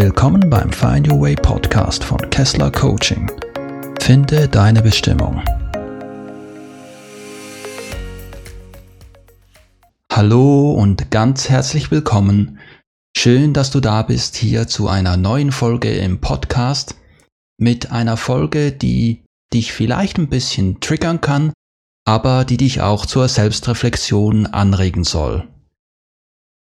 Willkommen beim Find Your Way Podcast von Kessler Coaching. Finde deine Bestimmung. Hallo und ganz herzlich willkommen. Schön, dass du da bist hier zu einer neuen Folge im Podcast mit einer Folge, die dich vielleicht ein bisschen triggern kann, aber die dich auch zur Selbstreflexion anregen soll.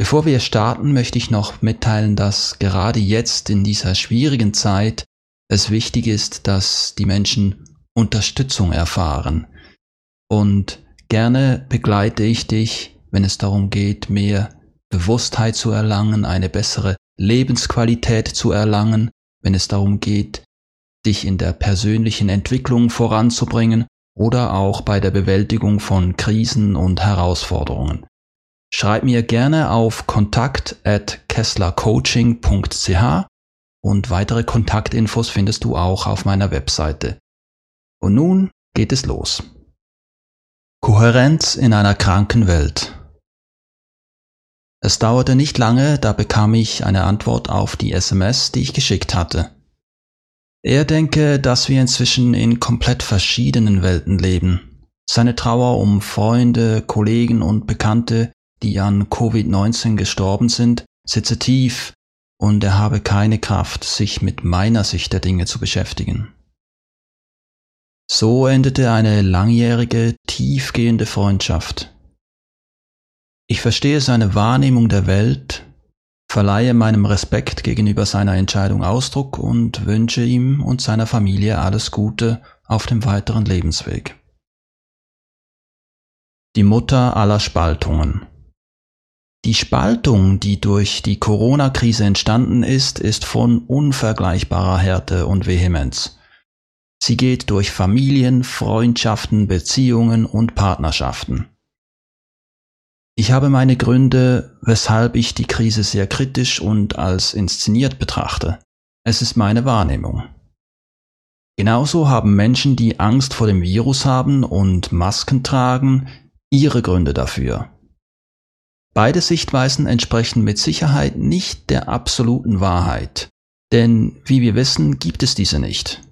Bevor wir starten, möchte ich noch mitteilen, dass gerade jetzt in dieser schwierigen Zeit es wichtig ist, dass die Menschen Unterstützung erfahren. Und gerne begleite ich dich, wenn es darum geht, mehr Bewusstheit zu erlangen, eine bessere Lebensqualität zu erlangen, wenn es darum geht, dich in der persönlichen Entwicklung voranzubringen oder auch bei der Bewältigung von Krisen und Herausforderungen. Schreib mir gerne auf kontakt at kesslercoaching.ch und weitere Kontaktinfos findest du auch auf meiner Webseite. Und nun geht es los. Kohärenz in einer kranken Welt. Es dauerte nicht lange, da bekam ich eine Antwort auf die SMS, die ich geschickt hatte. Er denke, dass wir inzwischen in komplett verschiedenen Welten leben. Seine Trauer um Freunde, Kollegen und Bekannte die an Covid-19 gestorben sind, sitze tief und er habe keine Kraft, sich mit meiner Sicht der Dinge zu beschäftigen. So endete eine langjährige, tiefgehende Freundschaft. Ich verstehe seine Wahrnehmung der Welt, verleihe meinem Respekt gegenüber seiner Entscheidung Ausdruck und wünsche ihm und seiner Familie alles Gute auf dem weiteren Lebensweg. Die Mutter aller Spaltungen. Die Spaltung, die durch die Corona-Krise entstanden ist, ist von unvergleichbarer Härte und Vehemenz. Sie geht durch Familien, Freundschaften, Beziehungen und Partnerschaften. Ich habe meine Gründe, weshalb ich die Krise sehr kritisch und als inszeniert betrachte. Es ist meine Wahrnehmung. Genauso haben Menschen, die Angst vor dem Virus haben und Masken tragen, ihre Gründe dafür. Beide Sichtweisen entsprechen mit Sicherheit nicht der absoluten Wahrheit, denn wie wir wissen, gibt es diese nicht.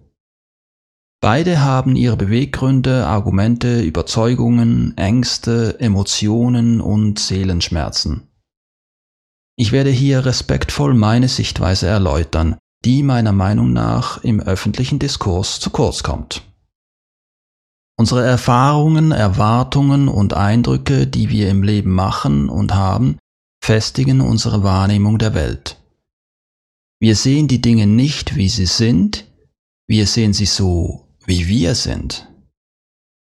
Beide haben ihre Beweggründe, Argumente, Überzeugungen, Ängste, Emotionen und Seelenschmerzen. Ich werde hier respektvoll meine Sichtweise erläutern, die meiner Meinung nach im öffentlichen Diskurs zu kurz kommt. Unsere Erfahrungen, Erwartungen und Eindrücke, die wir im Leben machen und haben, festigen unsere Wahrnehmung der Welt. Wir sehen die Dinge nicht, wie sie sind, wir sehen sie so, wie wir sind.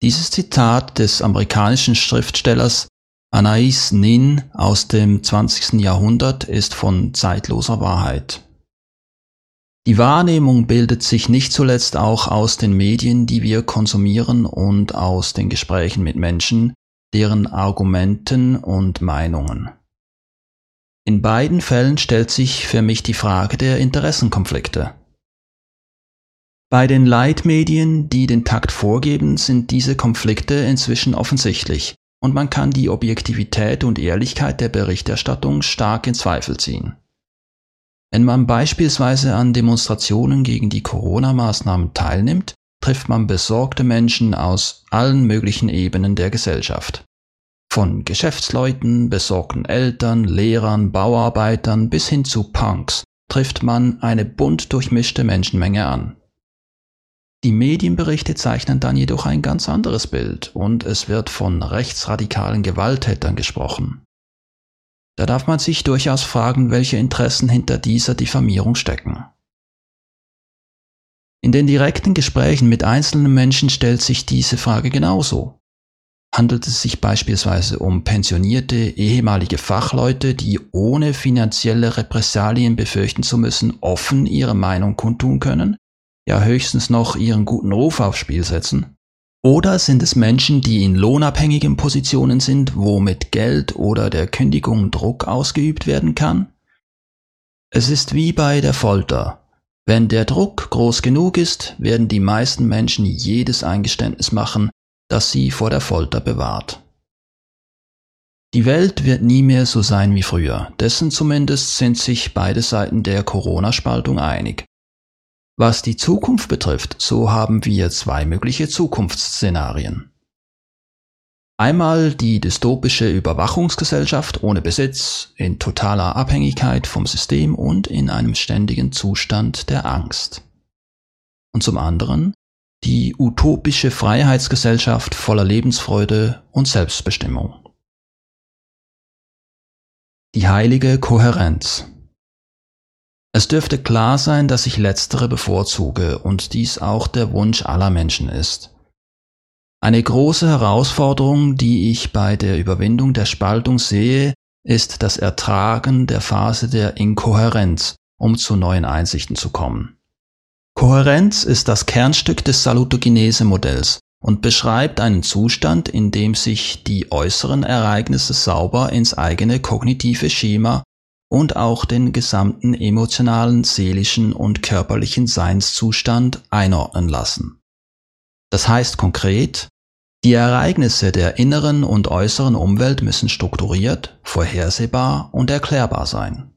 Dieses Zitat des amerikanischen Schriftstellers Anais Nin aus dem 20. Jahrhundert ist von zeitloser Wahrheit. Die Wahrnehmung bildet sich nicht zuletzt auch aus den Medien, die wir konsumieren und aus den Gesprächen mit Menschen, deren Argumenten und Meinungen. In beiden Fällen stellt sich für mich die Frage der Interessenkonflikte. Bei den Leitmedien, die den Takt vorgeben, sind diese Konflikte inzwischen offensichtlich und man kann die Objektivität und Ehrlichkeit der Berichterstattung stark in Zweifel ziehen. Wenn man beispielsweise an Demonstrationen gegen die Corona-Maßnahmen teilnimmt, trifft man besorgte Menschen aus allen möglichen Ebenen der Gesellschaft. Von Geschäftsleuten, besorgten Eltern, Lehrern, Bauarbeitern bis hin zu Punks trifft man eine bunt durchmischte Menschenmenge an. Die Medienberichte zeichnen dann jedoch ein ganz anderes Bild und es wird von rechtsradikalen Gewalttätern gesprochen. Da darf man sich durchaus fragen, welche Interessen hinter dieser Diffamierung stecken. In den direkten Gesprächen mit einzelnen Menschen stellt sich diese Frage genauso. Handelt es sich beispielsweise um pensionierte ehemalige Fachleute, die ohne finanzielle Repressalien befürchten zu müssen, offen ihre Meinung kundtun können, ja höchstens noch ihren guten Ruf aufs Spiel setzen? Oder sind es Menschen, die in lohnabhängigen Positionen sind, wo mit Geld oder der Kündigung Druck ausgeübt werden kann? Es ist wie bei der Folter. Wenn der Druck groß genug ist, werden die meisten Menschen jedes Eingeständnis machen, das sie vor der Folter bewahrt. Die Welt wird nie mehr so sein wie früher, dessen zumindest sind sich beide Seiten der Corona-Spaltung einig. Was die Zukunft betrifft, so haben wir zwei mögliche Zukunftsszenarien. Einmal die dystopische Überwachungsgesellschaft ohne Besitz, in totaler Abhängigkeit vom System und in einem ständigen Zustand der Angst. Und zum anderen die utopische Freiheitsgesellschaft voller Lebensfreude und Selbstbestimmung. Die heilige Kohärenz. Es dürfte klar sein, dass ich letztere bevorzuge und dies auch der Wunsch aller Menschen ist. Eine große Herausforderung, die ich bei der Überwindung der Spaltung sehe, ist das Ertragen der Phase der Inkohärenz, um zu neuen Einsichten zu kommen. Kohärenz ist das Kernstück des Salutogenese-Modells und beschreibt einen Zustand, in dem sich die äußeren Ereignisse sauber ins eigene kognitive Schema und auch den gesamten emotionalen, seelischen und körperlichen Seinszustand einordnen lassen. Das heißt konkret, die Ereignisse der inneren und äußeren Umwelt müssen strukturiert, vorhersehbar und erklärbar sein.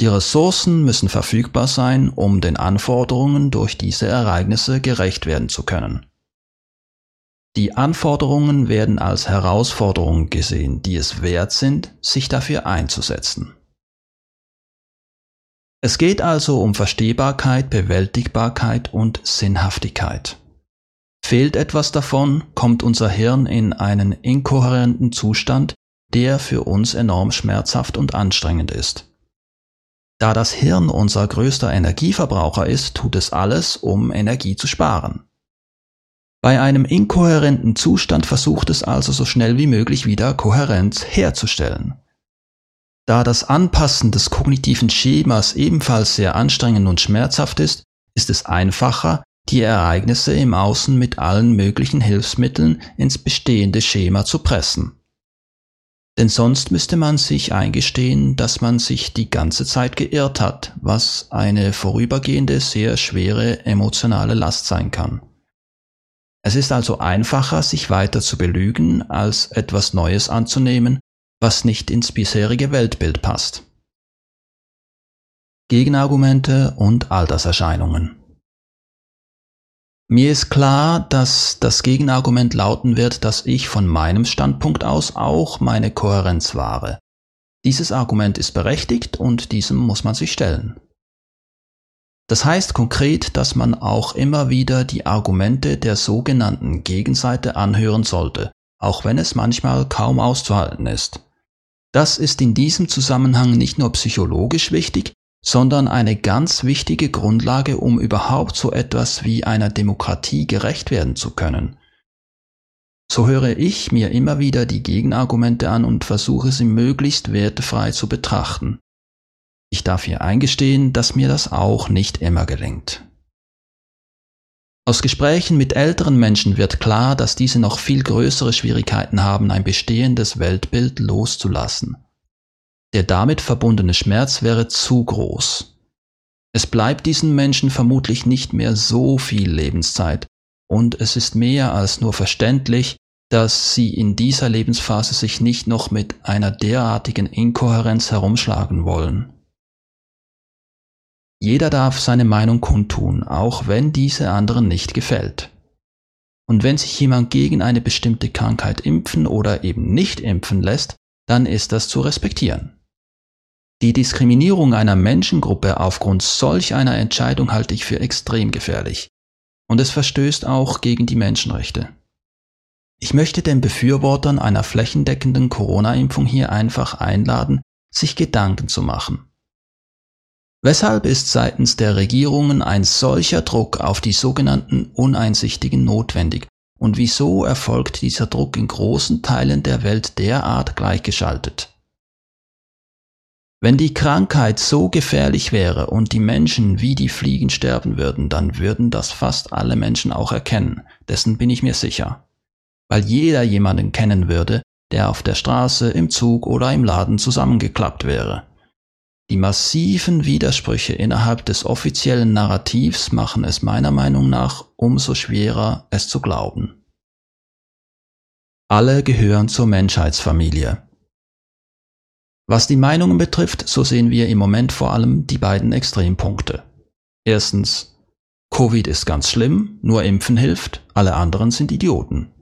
Die Ressourcen müssen verfügbar sein, um den Anforderungen durch diese Ereignisse gerecht werden zu können. Die Anforderungen werden als Herausforderungen gesehen, die es wert sind, sich dafür einzusetzen. Es geht also um Verstehbarkeit, Bewältigbarkeit und Sinnhaftigkeit. Fehlt etwas davon, kommt unser Hirn in einen inkohärenten Zustand, der für uns enorm schmerzhaft und anstrengend ist. Da das Hirn unser größter Energieverbraucher ist, tut es alles, um Energie zu sparen. Bei einem inkohärenten Zustand versucht es also so schnell wie möglich wieder Kohärenz herzustellen. Da das Anpassen des kognitiven Schemas ebenfalls sehr anstrengend und schmerzhaft ist, ist es einfacher, die Ereignisse im Außen mit allen möglichen Hilfsmitteln ins bestehende Schema zu pressen. Denn sonst müsste man sich eingestehen, dass man sich die ganze Zeit geirrt hat, was eine vorübergehende, sehr schwere emotionale Last sein kann. Es ist also einfacher, sich weiter zu belügen, als etwas Neues anzunehmen, was nicht ins bisherige Weltbild passt. Gegenargumente und Alterserscheinungen. Mir ist klar, dass das Gegenargument lauten wird, dass ich von meinem Standpunkt aus auch meine Kohärenz wahre. Dieses Argument ist berechtigt und diesem muss man sich stellen. Das heißt konkret, dass man auch immer wieder die Argumente der sogenannten Gegenseite anhören sollte, auch wenn es manchmal kaum auszuhalten ist. Das ist in diesem Zusammenhang nicht nur psychologisch wichtig, sondern eine ganz wichtige Grundlage, um überhaupt so etwas wie einer Demokratie gerecht werden zu können. So höre ich mir immer wieder die Gegenargumente an und versuche sie möglichst wertefrei zu betrachten. Ich darf hier eingestehen, dass mir das auch nicht immer gelingt. Aus Gesprächen mit älteren Menschen wird klar, dass diese noch viel größere Schwierigkeiten haben, ein bestehendes Weltbild loszulassen. Der damit verbundene Schmerz wäre zu groß. Es bleibt diesen Menschen vermutlich nicht mehr so viel Lebenszeit, und es ist mehr als nur verständlich, dass sie in dieser Lebensphase sich nicht noch mit einer derartigen Inkohärenz herumschlagen wollen. Jeder darf seine Meinung kundtun, auch wenn diese anderen nicht gefällt. Und wenn sich jemand gegen eine bestimmte Krankheit impfen oder eben nicht impfen lässt, dann ist das zu respektieren. Die Diskriminierung einer Menschengruppe aufgrund solch einer Entscheidung halte ich für extrem gefährlich. Und es verstößt auch gegen die Menschenrechte. Ich möchte den Befürwortern einer flächendeckenden Corona-Impfung hier einfach einladen, sich Gedanken zu machen. Weshalb ist seitens der Regierungen ein solcher Druck auf die sogenannten Uneinsichtigen notwendig? Und wieso erfolgt dieser Druck in großen Teilen der Welt derart gleichgeschaltet? Wenn die Krankheit so gefährlich wäre und die Menschen wie die Fliegen sterben würden, dann würden das fast alle Menschen auch erkennen, dessen bin ich mir sicher. Weil jeder jemanden kennen würde, der auf der Straße, im Zug oder im Laden zusammengeklappt wäre. Die massiven Widersprüche innerhalb des offiziellen Narrativs machen es meiner Meinung nach umso schwerer, es zu glauben. Alle gehören zur Menschheitsfamilie. Was die Meinungen betrifft, so sehen wir im Moment vor allem die beiden Extrempunkte. Erstens, Covid ist ganz schlimm, nur Impfen hilft, alle anderen sind Idioten.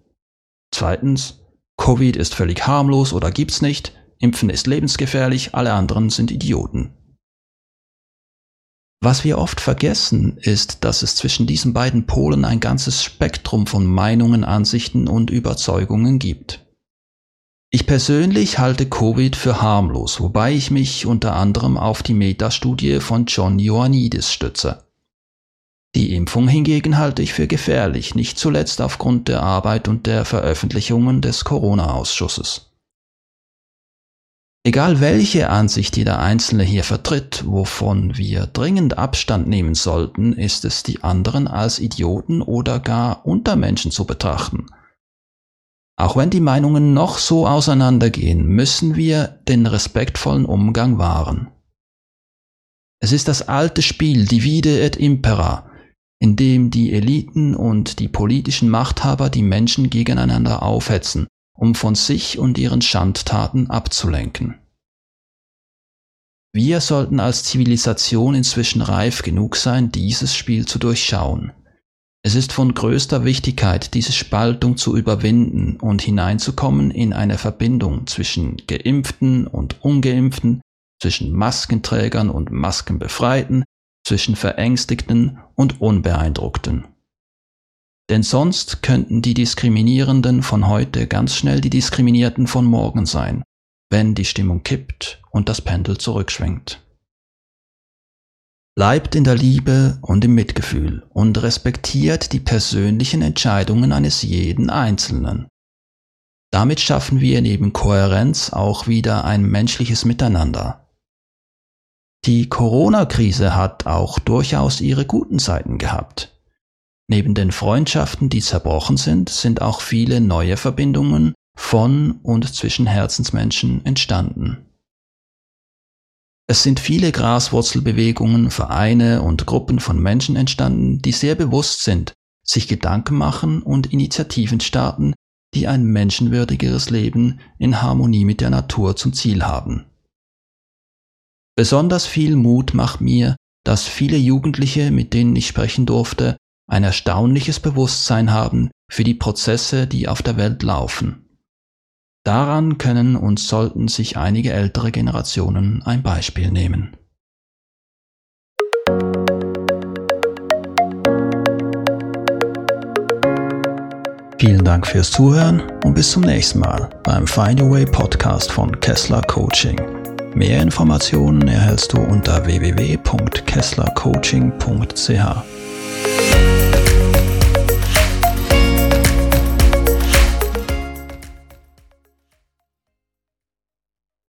Zweitens, Covid ist völlig harmlos oder gibt's nicht, Impfen ist lebensgefährlich, alle anderen sind Idioten. Was wir oft vergessen, ist, dass es zwischen diesen beiden Polen ein ganzes Spektrum von Meinungen, Ansichten und Überzeugungen gibt. Ich persönlich halte Covid für harmlos, wobei ich mich unter anderem auf die Metastudie von John Ioannidis stütze. Die Impfung hingegen halte ich für gefährlich, nicht zuletzt aufgrund der Arbeit und der Veröffentlichungen des Corona-Ausschusses. Egal welche Ansicht jeder Einzelne hier vertritt, wovon wir dringend Abstand nehmen sollten, ist es die anderen als Idioten oder gar Untermenschen zu betrachten. Auch wenn die Meinungen noch so auseinandergehen, müssen wir den respektvollen Umgang wahren. Es ist das alte Spiel Divide et Impera, in dem die Eliten und die politischen Machthaber die Menschen gegeneinander aufhetzen um von sich und ihren Schandtaten abzulenken. Wir sollten als Zivilisation inzwischen reif genug sein, dieses Spiel zu durchschauen. Es ist von größter Wichtigkeit, diese Spaltung zu überwinden und hineinzukommen in eine Verbindung zwischen geimpften und ungeimpften, zwischen Maskenträgern und Maskenbefreiten, zwischen Verängstigten und Unbeeindruckten. Denn sonst könnten die Diskriminierenden von heute ganz schnell die Diskriminierten von morgen sein, wenn die Stimmung kippt und das Pendel zurückschwenkt. Bleibt in der Liebe und im Mitgefühl und respektiert die persönlichen Entscheidungen eines jeden Einzelnen. Damit schaffen wir neben Kohärenz auch wieder ein menschliches Miteinander. Die Corona-Krise hat auch durchaus ihre guten Seiten gehabt. Neben den Freundschaften, die zerbrochen sind, sind auch viele neue Verbindungen von und zwischen Herzensmenschen entstanden. Es sind viele Graswurzelbewegungen, Vereine und Gruppen von Menschen entstanden, die sehr bewusst sind, sich Gedanken machen und Initiativen starten, die ein menschenwürdigeres Leben in Harmonie mit der Natur zum Ziel haben. Besonders viel Mut macht mir, dass viele Jugendliche, mit denen ich sprechen durfte, ein erstaunliches Bewusstsein haben für die Prozesse, die auf der Welt laufen. Daran können und sollten sich einige ältere Generationen ein Beispiel nehmen. Vielen Dank fürs Zuhören und bis zum nächsten Mal beim Find Your Way Podcast von Kessler Coaching. Mehr Informationen erhältst du unter www.kesslercoaching.ch.